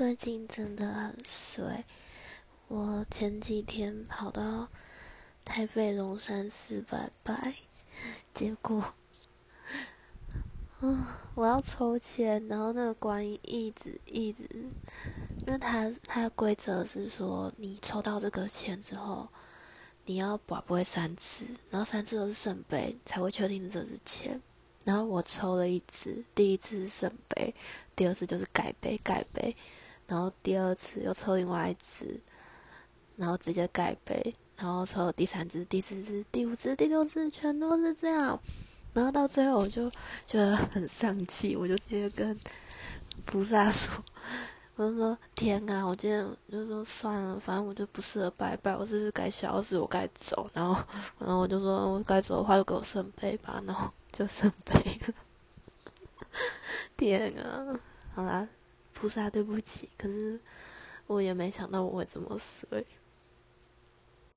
最近真的很衰。我前几天跑到台北龙山寺拜拜，结果，嗯，我要抽签，然后那个观音一直一直，因为他他的规则是说，你抽到这个签之后，你要把不会三次，然后三次都是圣杯，才会确定这是签。然后我抽了一次，第一次是圣杯，第二次就是改杯改杯。然后第二次又抽另外一只，然后直接盖杯，然后抽第三只、第四只、第五只、第六只，全都是这样。然后到最后我就觉得很丧气，我就直接跟菩萨说：“我就说天啊，我今天就说算了，反正我就不适合拜拜，我是该消失，我该走。然后，然后我就说我该走的话就给我圣杯吧，然后就圣杯。天啊，好啦。菩萨，对不起，可是我也没想到我会这么衰。